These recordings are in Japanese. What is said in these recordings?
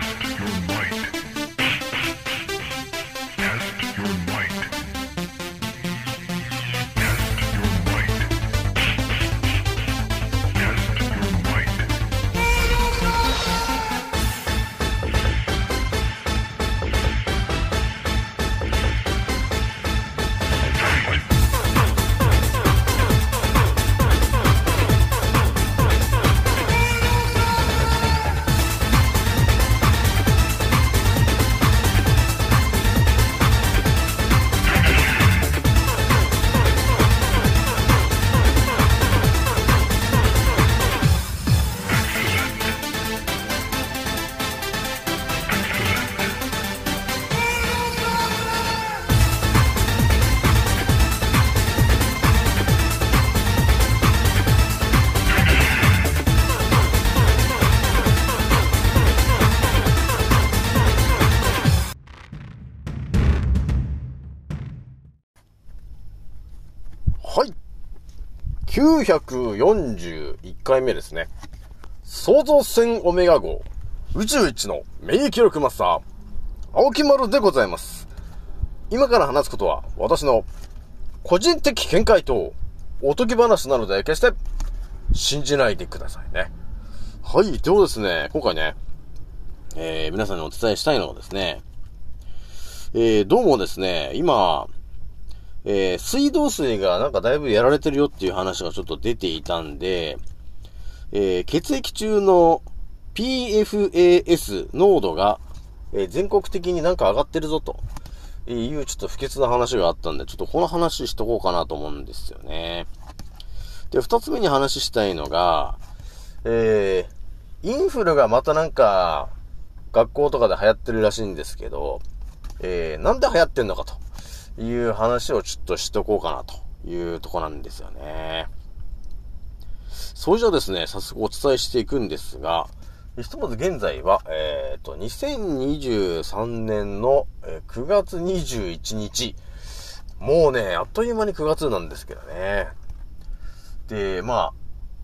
Test your might. 941回目ですね。創造船オメガ号、宇宙一の免疫力マスター、青木丸でございます。今から話すことは、私の個人的見解と、おとぎ話なので、決して信じないでくださいね。はい、ではですね、今回ね、えー、皆さんにお伝えしたいのはですね、えー、どうもですね、今、えー、水道水がなんかだいぶやられてるよっていう話がちょっと出ていたんで、えー、血液中の PFAS 濃度が、え、全国的になんか上がってるぞというちょっと不潔な話があったんで、ちょっとこの話しとこうかなと思うんですよね。で、二つ目に話したいのが、えー、インフルがまたなんか、学校とかで流行ってるらしいんですけど、えー、なんで流行ってんのかと。いう話をちょっとしとこうかなというとこなんですよね。それじゃあですね、早速お伝えしていくんですが、ひとまず現在は、えっ、ー、と、2023年の9月21日。もうね、あっという間に9月なんですけどね。で、まあ、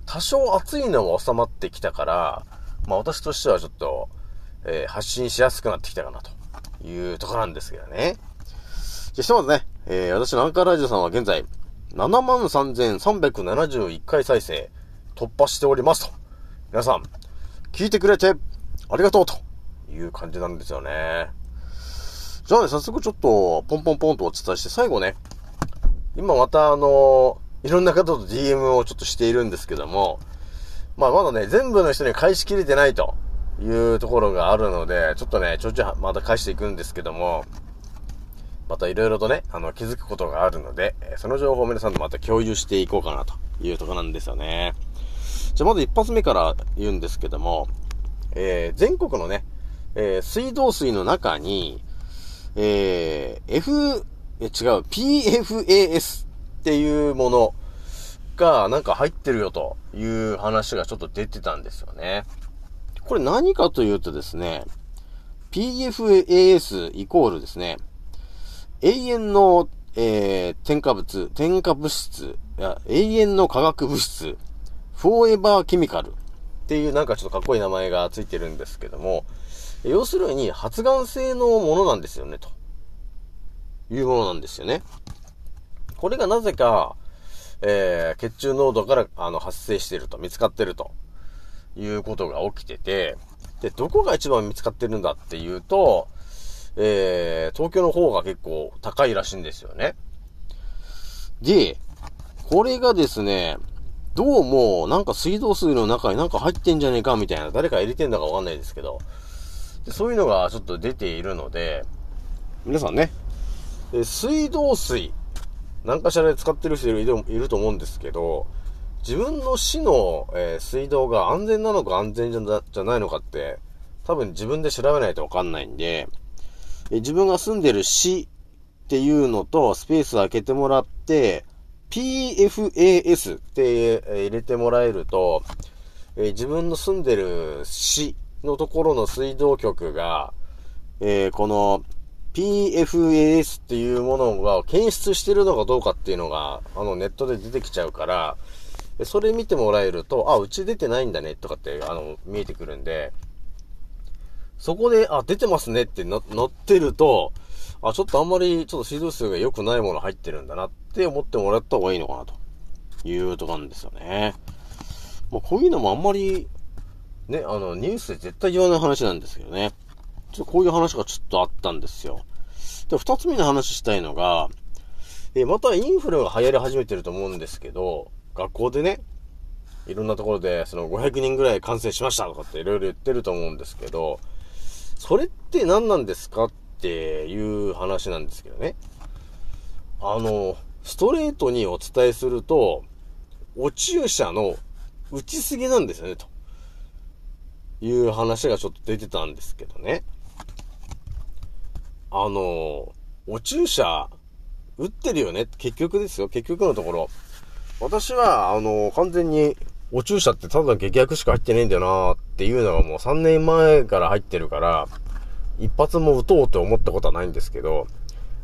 多少暑いのは収まってきたから、まあ私としてはちょっと、えー、発信しやすくなってきたかなというところなんですけどね。じゃ、ひとまずね、えー、私のアンカーラジオさんは現在、73,371回再生突破しておりますと。皆さん、聞いてくれてありがとうという感じなんですよね。じゃあね、早速ちょっと、ポンポンポンとお伝えして、最後ね、今またあのいろんな方と DM をちょっとしているんですけども、まあまだね、全部の人に返しきれてないというところがあるので、ちょっとね、ちょいちょいまた返していくんですけども、また色々とね、あの、気づくことがあるので、その情報を皆さんとまた共有していこうかなというとこなんですよね。じゃ、まず一発目から言うんですけども、えー、全国のね、えー、水道水の中に、えー、F、え、違う、PFAS っていうものがなんか入ってるよという話がちょっと出てたんですよね。これ何かというとですね、PFAS イコールですね、永遠の、えー、添加物、添加物質、や永遠の化学物質、フォーエバーケミカルっていうなんかちょっとかっこいい名前がついてるんですけども、要するに発がん性のものなんですよね、というものなんですよね。これがなぜか、えー、血中濃度からあの発生していると、見つかってるということが起きてて、で、どこが一番見つかってるんだっていうと、えー、東京の方が結構高いらしいんですよね。で、これがですね、どうも、なんか水道水の中になんか入ってんじゃねえかみたいな、誰か入れてんだかわかんないですけど、でそういうのがちょっと出ているので、皆さんね、水道水、何かしらで使ってる人いるいると思うんですけど、自分の市の、えー、水道が安全なのか安全じゃじゃないのかって、多分自分で調べないとわかんないんで、え自分が住んでる市っていうのとスペースを開けてもらって、PFAS って入れてもらえると、え自分の住んでる市のところの水道局が、え、この PFAS っていうものが検出してるのかどうかっていうのが、あのネットで出てきちゃうから、それ見てもらえると、あ、うち出てないんだねとかって、あの、見えてくるんで、そこで、あ、出てますねってな、乗ってると、あ、ちょっとあんまり、ちょっと指導数が良くないもの入ってるんだなって思ってもらった方がいいのかな、というとこなんですよね。まあ、こういうのもあんまり、ね、あの、ニュースで絶対言わない話なんですけどね。ちょっとこういう話がちょっとあったんですよ。で、二つ目の話したいのが、えまたインフルが流行り始めてると思うんですけど、学校でね、いろんなところで、その500人ぐらい感染しましたとかっていろいろ言ってると思うんですけど、それって何なんですかっていう話なんですけどね。あの、ストレートにお伝えすると、お注射の打ちすぎなんですよね、という話がちょっと出てたんですけどね。あの、お注射、打ってるよね結局ですよ。結局のところ。私は、あの、完全に、お注射ってただ劇薬しか入ってねえんだよなっていうのがもう3年前から入ってるから、一発も打とうと思ったことはないんですけど、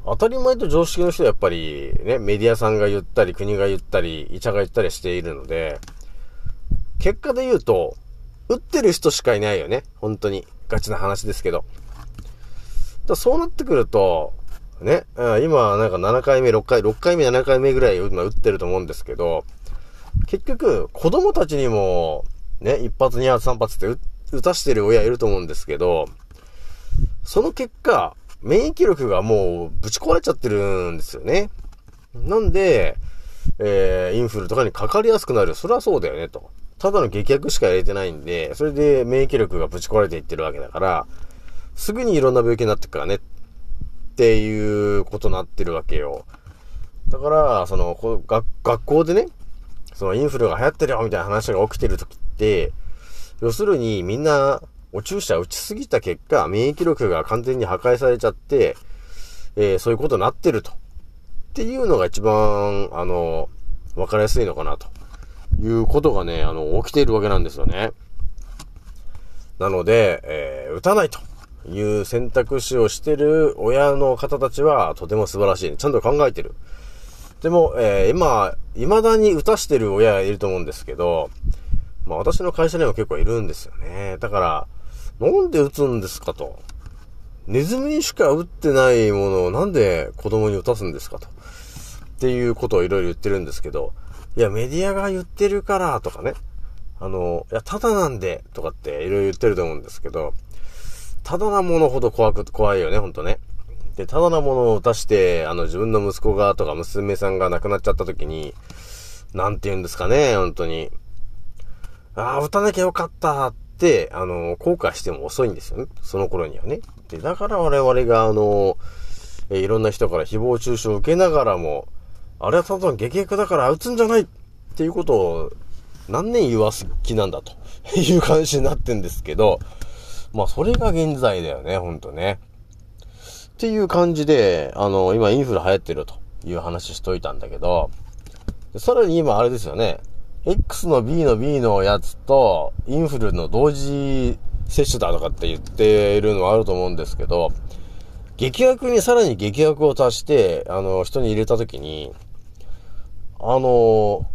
当たり前と常識の人はやっぱりね、メディアさんが言ったり、国が言ったり、医者が言ったりしているので、結果で言うと、打ってる人しかいないよね。本当に。ガチな話ですけど。だそうなってくると、ね、今なんか7回目、6回、6回目、7回目ぐらい今打ってると思うんですけど、結局、子供たちにも、ね、一発、二発、三発って打たしてる親いると思うんですけど、その結果、免疫力がもうぶち壊れちゃってるんですよね。なんで、えー、インフルとかにかかりやすくなる。それはそうだよね、と。ただの劇薬しか入れてないんで、それで免疫力がぶち壊れていってるわけだから、すぐにいろんな病気になってくからね、っていうことになってるわけよ。だから、その、学学校でね、そのインフルが流行ってるよみたいな話が起きてる時って、要するにみんなお注射打ちすぎた結果、免疫力が完全に破壊されちゃって、えー、そういうことになってると。っていうのが一番、あの、わかりやすいのかなと。いうことがね、あの、起きているわけなんですよね。なので、えー、打たないという選択肢をしてる親の方たちはとても素晴らしい。ちゃんと考えてる。でも、えー、今、未だに打たしてる親がいると思うんですけど、まあ私の会社にも結構いるんですよね。だから、なんで打つんですかと。ネズミにしか打ってないものをなんで子供に打たすんですかと。っていうことをいろいろ言ってるんですけど、いや、メディアが言ってるからとかね。あの、いや、ただなんでとかっていろいろ言ってると思うんですけど、ただなものほど怖く、怖いよね、ほんとね。で、ただなものを打たして、あの、自分の息子がとか娘さんが亡くなっちゃった時に、なんて言うんですかね、本当に。ああ、打たなきゃよかったって、あの、後悔しても遅いんですよね。その頃にはね。で、だから我々が、あの、えいろんな人から誹謗中傷を受けながらも、あれはただの激薬だから打つんじゃないっていうことを何年言わす気なんだという感じになってんですけど、まあそれが現在だよね、ほんとね。っていう感じで、あの、今インフル流行ってるという話しといたんだけど、さらに今あれですよね。X の B の B のやつと、インフルの同時接種だとかって言っているのはあると思うんですけど、劇薬にさらに劇薬を足して、あの、人に入れたときに、あの、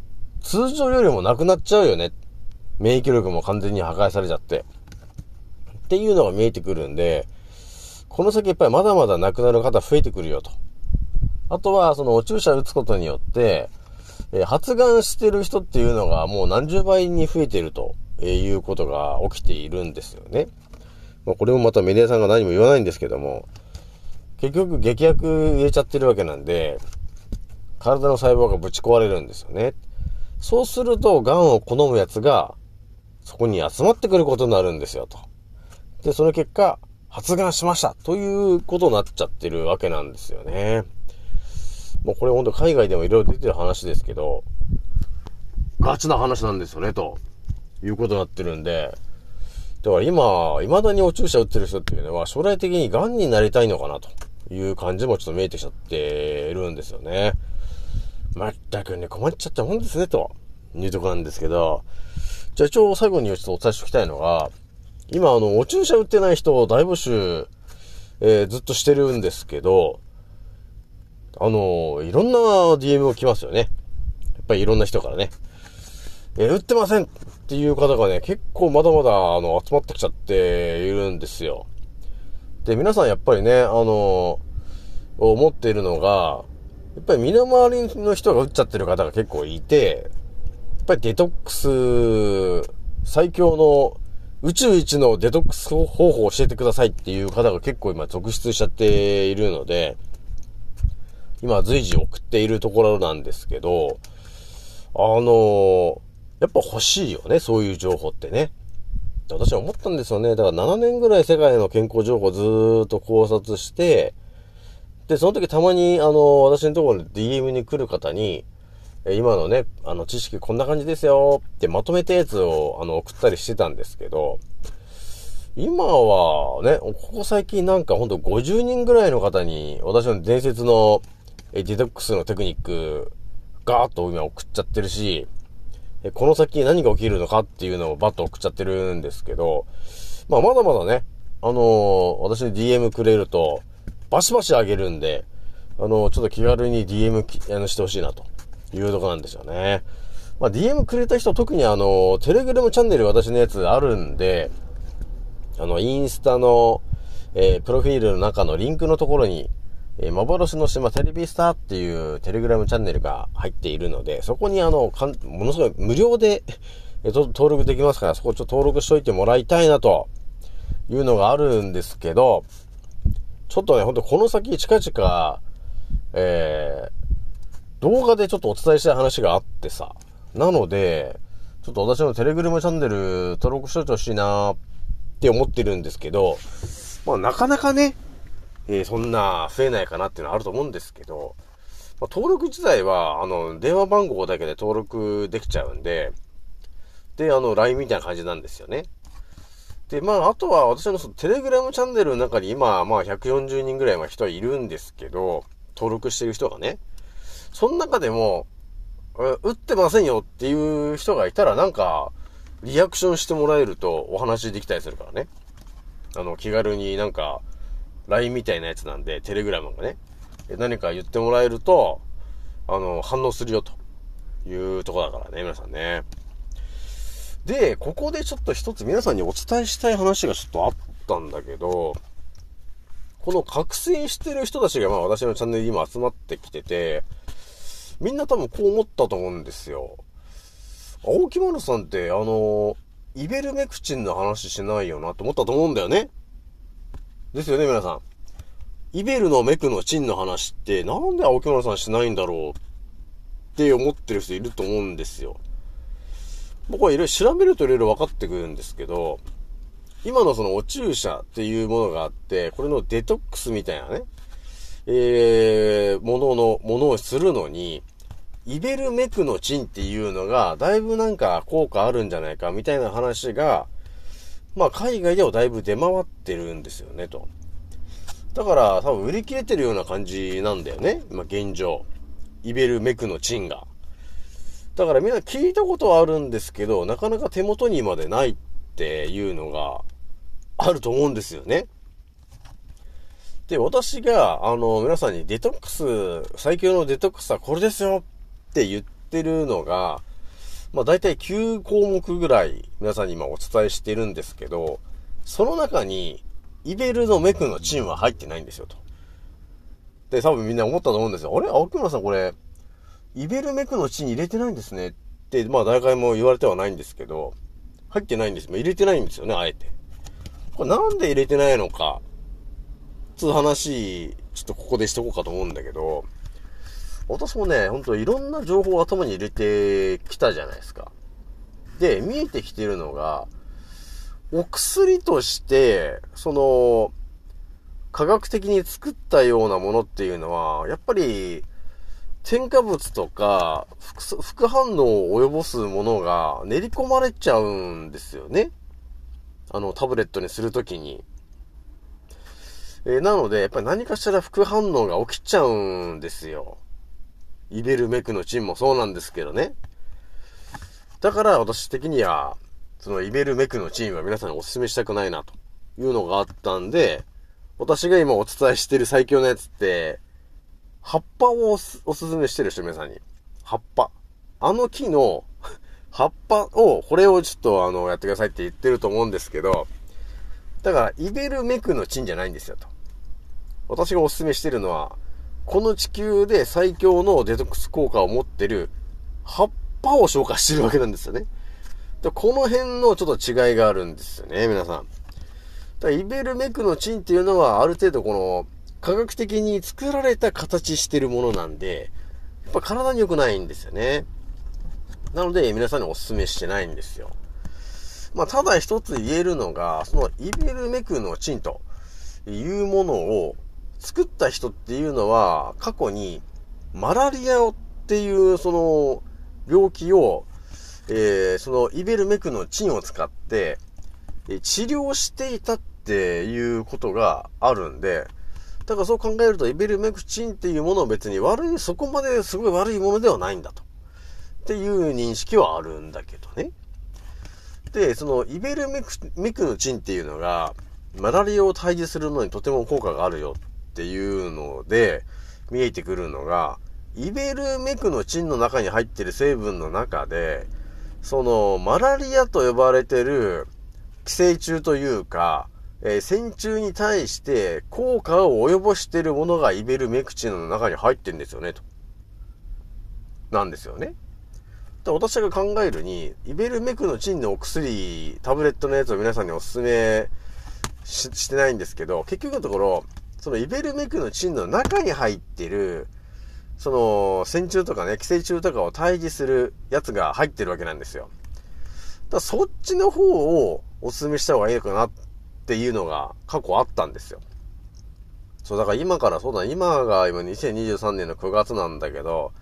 通常よりもなくなっちゃうよね。免疫力も完全に破壊されちゃって。っていうのが見えてくるんで、この先やっぱりまだまだ亡くなる方増えてくるよと。あとは、そのお注射打つことによって、え発がんしてる人っていうのがもう何十倍に増えてるとえいうことが起きているんですよね。まあ、これもまたメディアさんが何も言わないんですけども、結局劇薬入れちゃってるわけなんで、体の細胞がぶち壊れるんですよね。そうすると、癌を好む奴が、そこに集まってくることになるんですよ、と。で、その結果、発がんしましたということになっちゃってるわけなんですよね。もうこれほんと海外でもいろいろ出てる話ですけど、ガチな話なんですよね、ということになってるんで、だから今、未だにお注射打ってる人っていうのは将来的に癌になりたいのかなという感じもちょっと見えてきちゃってるんですよね。まったくね、困っちゃったもんですね、というとこなんですけど、じゃあ一応最後にちょっとお伝えしておきたいのが、今あの、お注射打ってない人を大募集、えー、ずっとしてるんですけど、あの、いろんな DM を来ますよね。やっぱりいろんな人からね。えー、打ってませんっていう方がね、結構まだまだ、あの、集まってきちゃっているんですよ。で、皆さんやっぱりね、あの思っているのが、やっぱり身の回りの人が打っちゃってる方が結構いて、やっぱりデトックス、最強の宇宙一のデトックス方法を教えてくださいっていう方が結構今続出しちゃっているので、今随時送っているところなんですけど、あのやっぱ欲しいよね、そういう情報ってね。私は思ったんですよね。だから7年ぐらい世界の健康情報ずーっと考察して、で、その時たまに、あの、私のところで DM に来る方に、今のね、あの、知識こんな感じですよってまとめたやつを、あの、送ったりしてたんですけど、今はね、ここ最近なんかほんと50人ぐらいの方に、私の伝説のディトックスのテクニック、ガーッと今送っちゃってるし、この先何が起きるのかっていうのをバッと送っちゃってるんですけど、まあまだまだね、あのー、私に DM くれると、バシバシあげるんで、あのー、ちょっと気軽に DM あのしてほしいなと。いうとこなんですよね。まあ DM くれた人特にあの、テレグラムチャンネル私のやつあるんで、あの、インスタの、えー、プロフィールの中のリンクのところに、えー、幻の島テレビスターっていうテレグラムチャンネルが入っているので、そこにあの、かんものすごい無料で、えー、登録できますから、そこちょっと登録しといてもらいたいなというのがあるんですけど、ちょっとね、ほんとこの先近々、えー、動画でちょっとお伝えしたい話があってさ、なので、ちょっと私のテレグラムチャンネル登録しといてほしいなって思ってるんですけど、まあなかなかね、えー、そんな増えないかなっていうのはあると思うんですけど、まあ、登録自体は、あの、電話番号だけで登録できちゃうんで、で、あの、LINE みたいな感じなんですよね。で、まあ、あとは私のそのテレグラムチャンネルの中に今、まあ、140人ぐらいは人いるんですけど、登録してる人がね。その中でも、打ってませんよっていう人がいたら、なんか、リアクションしてもらえるとお話できたりするからね。あの、気軽になんか、LINE みたいなやつなんで、テレグラムがね、何か言ってもらえると、あの、反応するよというとこだからね、皆さんね。で、ここでちょっと一つ皆さんにお伝えしたい話がちょっとあったんだけど、この覚醒してる人たちがまあ私のチャンネルに今集まってきてて、みんな多分こう思ったと思うんですよ。青木丸さんって、あの、イベルメクチンの話しないよなって思ったと思うんだよね。ですよね、皆さん。イベルのメクのチンの話って、なんで青木村さんしないんだろうって思ってる人いると思うんですよ。僕はいろいろ調べるといろいろ分かってくるんですけど、今のそのお注射っていうものがあって、これのデトックスみたいなね、えー、ものの、ものをするのに、イベルメクのチンっていうのが、だいぶなんか効果あるんじゃないかみたいな話が、まあ海外ではだいぶ出回ってるんですよね、と。だから多分売り切れてるような感じなんだよね、今現状。イベルメクのチンが。だからみんな聞いたことはあるんですけど、なかなか手元にまでないっていうのがあると思うんですよね。で、私が、あの、皆さんにデトックス、最強のデトックスはこれですよって言ってるのが、まあ大体9項目ぐらい皆さんに今お伝えしてるんですけど、その中に、イベルのメクのチンは入ってないんですよと。で、多分みんな思ったと思うんですよ。あれ？青木村さんこれ、イベルメクのチン入れてないんですねって、まあ誰回も言われてはないんですけど、入ってないんです。入れてないんですよね、あえて。これなんで入れてないのか、つう話、ちょっとここでしとこうかと思うんだけど、私もね、ほんといろんな情報を頭に入れてきたじゃないですか。で、見えてきてるのが、お薬として、その、科学的に作ったようなものっていうのは、やっぱり、添加物とか副反応を及ぼすものが練り込まれちゃうんですよね。あの、タブレットにするときに。えー、なので、やっぱり何かしたら副反応が起きちゃうんですよ。イベルメクのチンもそうなんですけどね。だから私的には、そのイベルメクのチンは皆さんにお勧めしたくないなというのがあったんで、私が今お伝えしてる最強のやつって、葉っぱをおすおすすめしてる人皆さんに。葉っぱ。あの木の 葉っぱを、これをちょっとあの、やってくださいって言ってると思うんですけど、だから、イベルメクのチンじゃないんですよ、と。私がお勧めしてるのは、この地球で最強のデトックス効果を持ってる葉っぱを消化してるわけなんですよね。でこの辺のちょっと違いがあるんですよね、皆さん。だイベルメクのチンっていうのは、ある程度この、科学的に作られた形してるものなんで、やっぱ体に良くないんですよね。なので、皆さんにお勧めしてないんですよ。まあ、ただ一つ言えるのが、そのイベルメクのチンというものを作った人っていうのは、過去にマラリアっていうその病気を、えー、そのイベルメクのチンを使って、治療していたっていうことがあるんで、だからそう考えるとイベルメクチンっていうものは別に悪い、そこまですごい悪いものではないんだと。っていう認識はあるんだけどね。で、そのイベルメクメクのチンっていうのが、マラリアを退治するのにとても効果があるよっていうので、見えてくるのが、イベルメクのチンの中に入ってる成分の中で、その、マラリアと呼ばれてる寄生虫というか、えー、線虫に対して効果を及ぼしてるものがイベルメクチンの中に入ってんですよね、と。なんですよね。で私が考えるに、イベルメクのチンのお薬、タブレットのやつを皆さんにお勧めしてないんですけど、結局のところ、そのイベルメクのチンの中に入ってる、その、線虫とかね、寄生虫とかを退治するやつが入ってるわけなんですよ。だそっちの方をお勧めした方がいいのかなっていうのが過去あったんですよ。そう、だから今からそうだ、今が今2023年の9月なんだけど、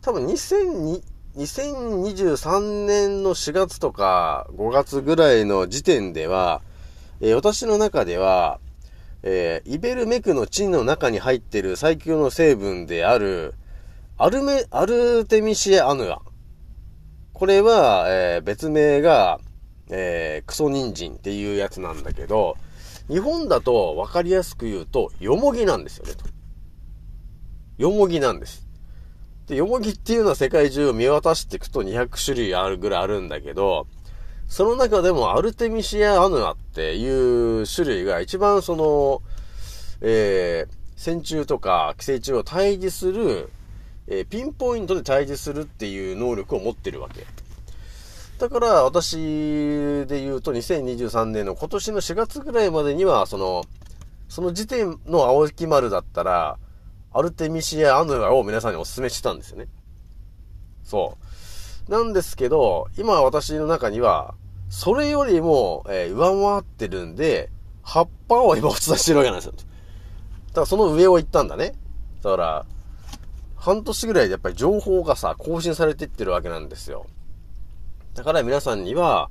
多分2002、2023年の4月とか5月ぐらいの時点では、えー、私の中では、えー、イベルメクのチンの中に入ってる最強の成分である、アルメ、アルテミシアアヌア。これは、えー、別名が、えー、クソニンジンっていうやつなんだけど、日本だと分かりやすく言うと、ヨモギなんですよね、と。ヨモギなんです。で、ヨモギっていうのは世界中を見渡していくと200種類あるぐらいあるんだけど、その中でもアルテミシア・アヌアっていう種類が一番その、えー、線虫とか寄生虫を退治する、えー、ピンポイントで退治するっていう能力を持ってるわけ。だから私で言うと2023年の今年の4月ぐらいまでには、その、その時点の青木丸だったら、アルテミシア・アヌアを皆さんにお勧めしてたんですよね。そう。なんですけど、今私の中には、それよりも、えー、上回ってるんで、葉っぱを今お伝えしてるわけなんですよ。だからその上を行ったんだね。だから、半年ぐらいでやっぱり情報がさ、更新されていってるわけなんですよ。だから皆さんには、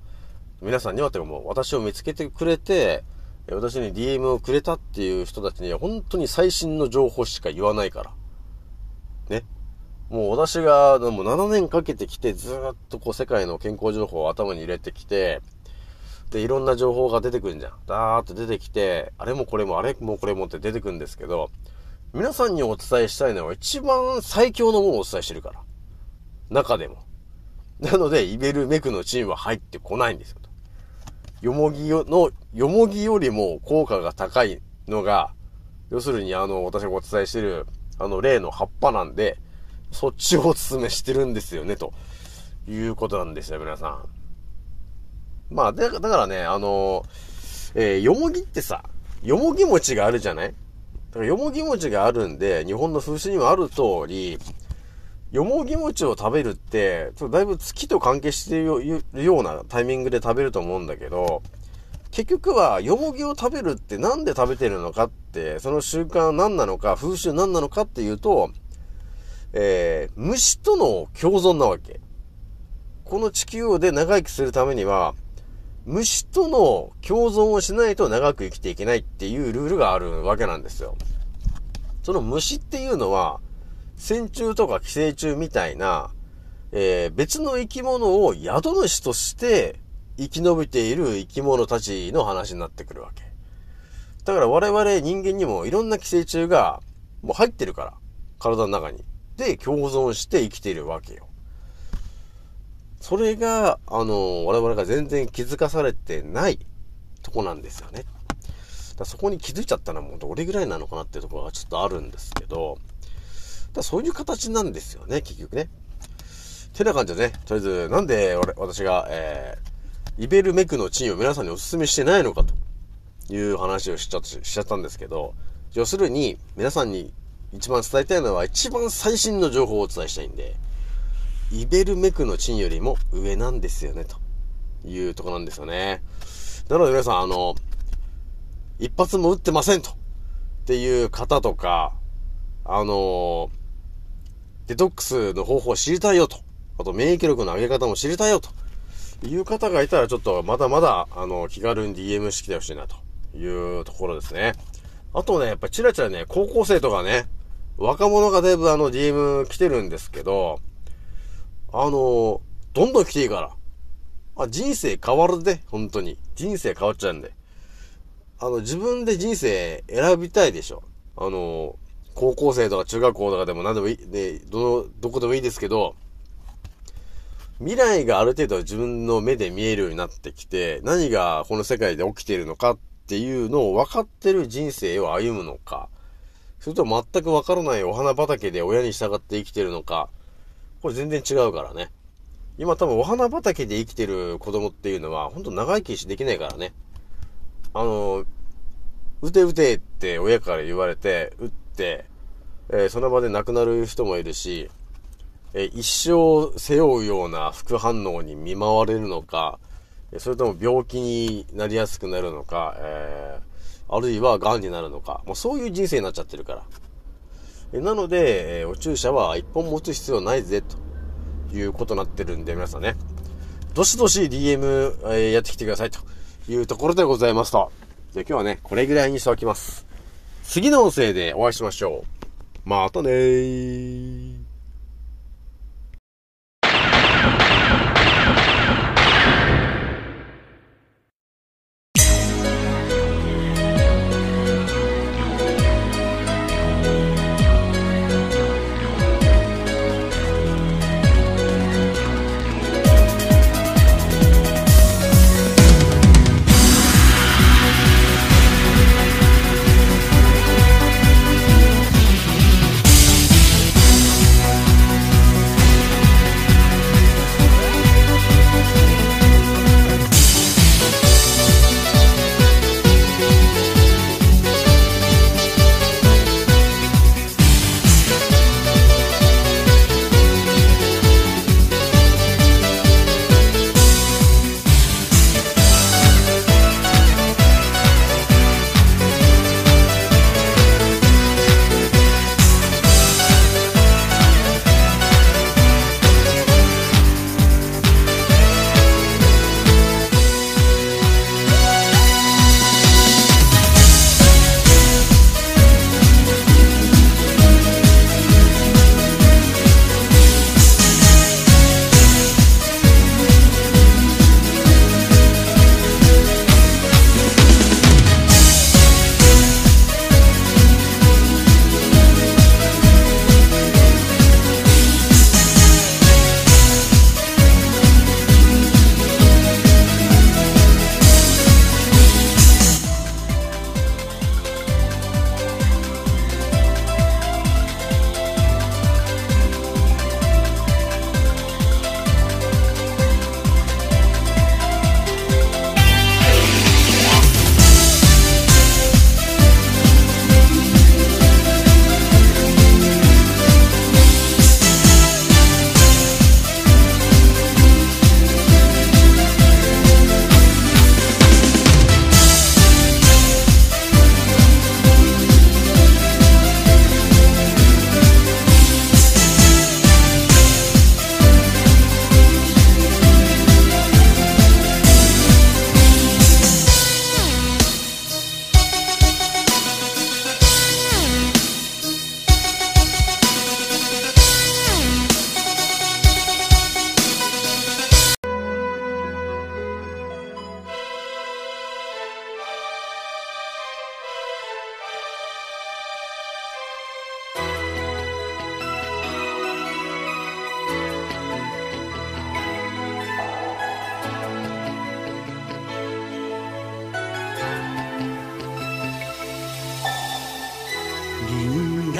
皆さんにはっていうかもう私を見つけてくれて、私に DM をくれたっていう人たちには本当に最新の情報しか言わないから。ね。もう私がもう7年かけてきてずっとこう世界の健康情報を頭に入れてきて、で、いろんな情報が出てくるんじゃん。ダーって出てきて、あれもこれもあれもこれもって出てくるんですけど、皆さんにお伝えしたいのは一番最強のものをお伝えしてるから。中でも。なので、イベルメクのチームは入ってこないんですよ。よもぎの、よもぎよりも効果が高いのが、要するにあの、私がお伝えしてる、あの、例の葉っぱなんで、そっちをお勧めしてるんですよね、ということなんですよ、皆さん。まあ、だだからね、あの、えー、よもぎってさ、よもぎ餅があるじゃない？だからよもぎ餅があるんで、日本の風習にもある通り、よもぎ餅を食べるって、ちょっとだいぶ月と関係しているようなタイミングで食べると思うんだけど、結局は、よもぎを食べるってなんで食べてるのかって、その習慣何なのか、風習何なのかっていうと、えー、虫との共存なわけ。この地球で長生きするためには、虫との共存をしないと長く生きていけないっていうルールがあるわけなんですよ。その虫っていうのは、線虫とか寄生虫みたいな、えー、別の生き物を宿主として生き延びている生き物たちの話になってくるわけ。だから我々人間にもいろんな寄生虫がもう入ってるから、体の中に。で、共存して生きているわけよ。それが、あの、我々が全然気づかされてないとこなんですよね。だそこに気づいちゃったのはもうどれぐらいなのかなっていうところがちょっとあるんですけど、だそういう形なんですよね、結局ね。てな感じでね、とりあえず、なんで、私が、えー、イベルメクのチンを皆さんにお勧めしてないのかという話をしちゃしちゃったんですけど、要するに、皆さんに一番伝えたいのは一番最新の情報をお伝えしたいんで、イベルメクのチンよりも上なんですよね、というとこなんですよね。なので皆さん、あの、一発も打ってませんと。っていう方とか、あのデトックスの方法を知りたいよと。あと免疫力の上げ方も知りたいよと。いう方がいたらちょっとまだまだ、あの、気軽に DM してきてほしいなというところですね。あとね、やっぱチラチラね、高校生とかね、若者がだいぶあの DM 来てるんですけど、あの、どんどん来ていいから。あ、人生変わるで、本当に。人生変わっちゃうんで。あの、自分で人生選びたいでしょ。あの、高校生とか中学校とかでも何でもいい、で、ど、どこでもいいですけど、未来がある程度自分の目で見えるようになってきて、何がこの世界で起きているのかっていうのを分かってる人生を歩むのか、それと全く分からないお花畑で親に従って生きてるのか、これ全然違うからね。今多分お花畑で生きてる子供っていうのは、ほんと長生きしできないからね。あの、打て打てって親から言われて、打って、えー、その場で亡くなる人もいるし、え一生背負うような副反応に見舞われるのか、それとも病気になりやすくなるのか、えー、あるいは癌になるのか、もうそういう人生になっちゃってるから。えなので、えお注射は一本持つ必要ないぜ、ということになってるんで、皆さんね、どしどし DM、えー、やってきてください、というところでございますと。で、今日はね、これぐらいにしておきます。次の音声でお会いしましょう。またねー。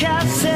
can't say